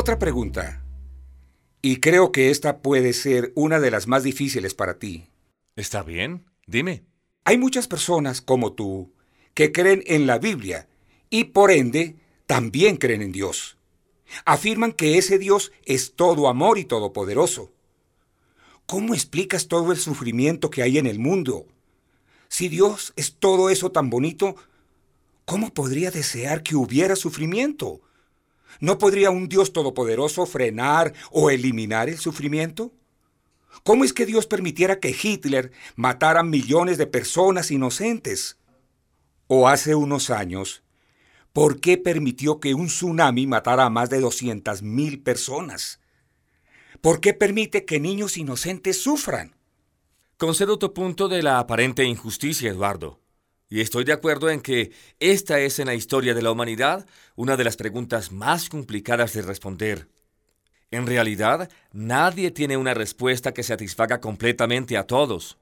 Otra pregunta. Y creo que esta puede ser una de las más difíciles para ti. Está bien, dime. Hay muchas personas como tú que creen en la Biblia y por ende también creen en Dios. Afirman que ese Dios es todo amor y todopoderoso. ¿Cómo explicas todo el sufrimiento que hay en el mundo? Si Dios es todo eso tan bonito, ¿cómo podría desear que hubiera sufrimiento? ¿No podría un Dios todopoderoso frenar o eliminar el sufrimiento? ¿Cómo es que Dios permitiera que Hitler matara millones de personas inocentes? O hace unos años, ¿por qué permitió que un tsunami matara a más de 200.000 personas? ¿Por qué permite que niños inocentes sufran? Concedo tu punto de la aparente injusticia, Eduardo. Y estoy de acuerdo en que esta es en la historia de la humanidad una de las preguntas más complicadas de responder. En realidad, nadie tiene una respuesta que satisfaga completamente a todos.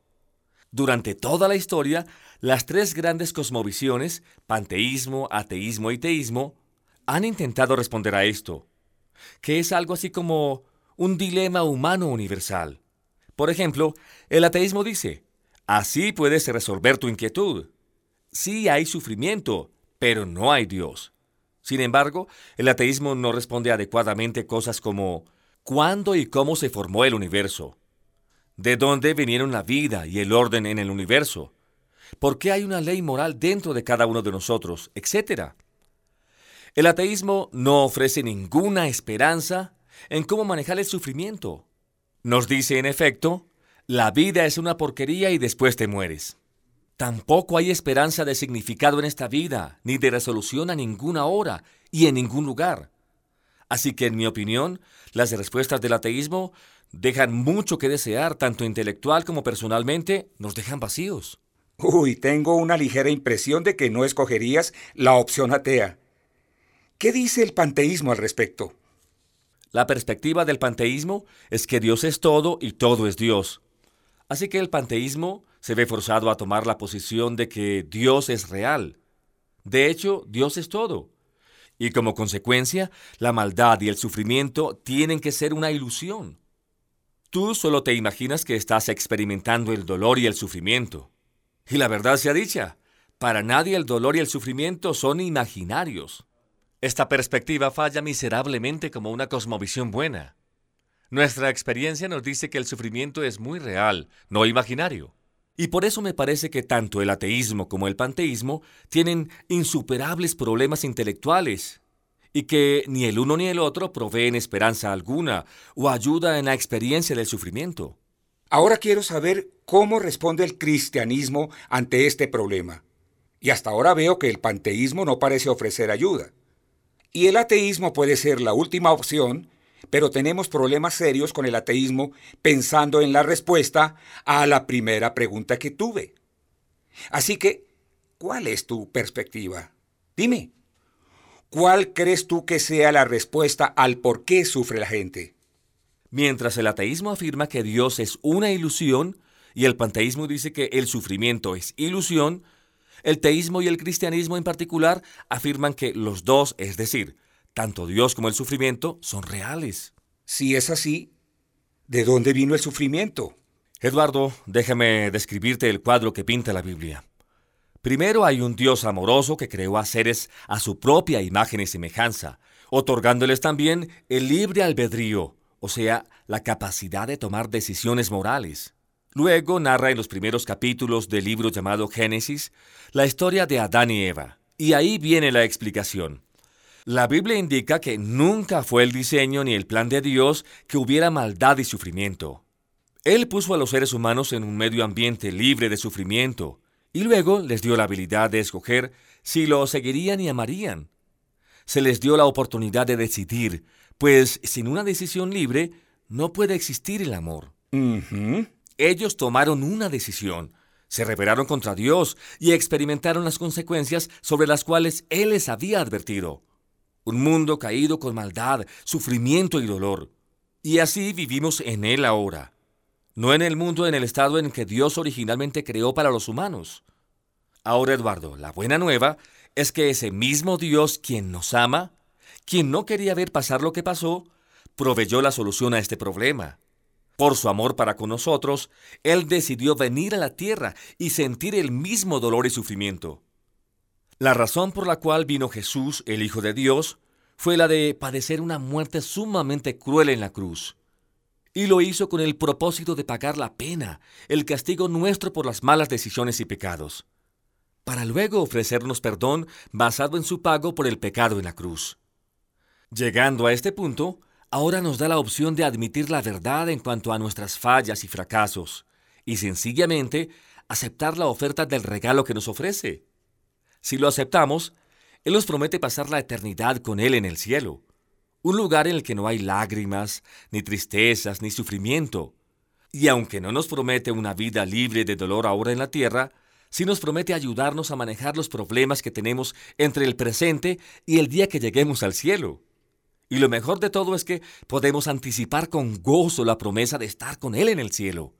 Durante toda la historia, las tres grandes cosmovisiones, panteísmo, ateísmo y teísmo, han intentado responder a esto, que es algo así como un dilema humano universal. Por ejemplo, el ateísmo dice, así puedes resolver tu inquietud. Sí hay sufrimiento, pero no hay Dios. Sin embargo, el ateísmo no responde adecuadamente cosas como ¿cuándo y cómo se formó el universo? ¿De dónde vinieron la vida y el orden en el universo? ¿Por qué hay una ley moral dentro de cada uno de nosotros? Etcétera. El ateísmo no ofrece ninguna esperanza en cómo manejar el sufrimiento. Nos dice, en efecto, la vida es una porquería y después te mueres. Tampoco hay esperanza de significado en esta vida, ni de resolución a ninguna hora y en ningún lugar. Así que, en mi opinión, las respuestas del ateísmo dejan mucho que desear, tanto intelectual como personalmente, nos dejan vacíos. Uy, tengo una ligera impresión de que no escogerías la opción atea. ¿Qué dice el panteísmo al respecto? La perspectiva del panteísmo es que Dios es todo y todo es Dios. Así que el panteísmo se ve forzado a tomar la posición de que Dios es real. De hecho, Dios es todo. Y como consecuencia, la maldad y el sufrimiento tienen que ser una ilusión. Tú solo te imaginas que estás experimentando el dolor y el sufrimiento. Y la verdad sea dicha, para nadie el dolor y el sufrimiento son imaginarios. Esta perspectiva falla miserablemente como una cosmovisión buena. Nuestra experiencia nos dice que el sufrimiento es muy real, no imaginario. Y por eso me parece que tanto el ateísmo como el panteísmo tienen insuperables problemas intelectuales y que ni el uno ni el otro proveen esperanza alguna o ayuda en la experiencia del sufrimiento. Ahora quiero saber cómo responde el cristianismo ante este problema. Y hasta ahora veo que el panteísmo no parece ofrecer ayuda. Y el ateísmo puede ser la última opción, pero tenemos problemas serios con el ateísmo pensando en la respuesta a la primera pregunta que tuve. Así que, ¿cuál es tu perspectiva? Dime, ¿cuál crees tú que sea la respuesta al por qué sufre la gente? Mientras el ateísmo afirma que Dios es una ilusión y el panteísmo dice que el sufrimiento es ilusión, el teísmo y el cristianismo en particular afirman que los dos, es decir, tanto Dios como el sufrimiento, son reales. Si es así, ¿de dónde vino el sufrimiento? Eduardo, déjame describirte el cuadro que pinta la Biblia. Primero hay un Dios amoroso que creó a seres a su propia imagen y semejanza, otorgándoles también el libre albedrío, o sea, la capacidad de tomar decisiones morales. Luego narra en los primeros capítulos del libro llamado Génesis la historia de Adán y Eva. Y ahí viene la explicación. La Biblia indica que nunca fue el diseño ni el plan de Dios que hubiera maldad y sufrimiento. Él puso a los seres humanos en un medio ambiente libre de sufrimiento y luego les dio la habilidad de escoger si lo seguirían y amarían. Se les dio la oportunidad de decidir, pues sin una decisión libre no puede existir el amor. Ellos tomaron una decisión, se rebelaron contra Dios y experimentaron las consecuencias sobre las cuales Él les había advertido. Un mundo caído con maldad, sufrimiento y dolor. Y así vivimos en Él ahora. No en el mundo en el estado en que Dios originalmente creó para los humanos. Ahora, Eduardo, la buena nueva es que ese mismo Dios quien nos ama, quien no quería ver pasar lo que pasó, proveyó la solución a este problema. Por su amor para con nosotros, Él decidió venir a la tierra y sentir el mismo dolor y sufrimiento. La razón por la cual vino Jesús, el Hijo de Dios, fue la de padecer una muerte sumamente cruel en la cruz. Y lo hizo con el propósito de pagar la pena, el castigo nuestro por las malas decisiones y pecados, para luego ofrecernos perdón basado en su pago por el pecado en la cruz. Llegando a este punto, ahora nos da la opción de admitir la verdad en cuanto a nuestras fallas y fracasos, y sencillamente aceptar la oferta del regalo que nos ofrece. Si lo aceptamos, Él nos promete pasar la eternidad con Él en el cielo, un lugar en el que no hay lágrimas, ni tristezas, ni sufrimiento. Y aunque no nos promete una vida libre de dolor ahora en la tierra, sí nos promete ayudarnos a manejar los problemas que tenemos entre el presente y el día que lleguemos al cielo. Y lo mejor de todo es que podemos anticipar con gozo la promesa de estar con Él en el cielo.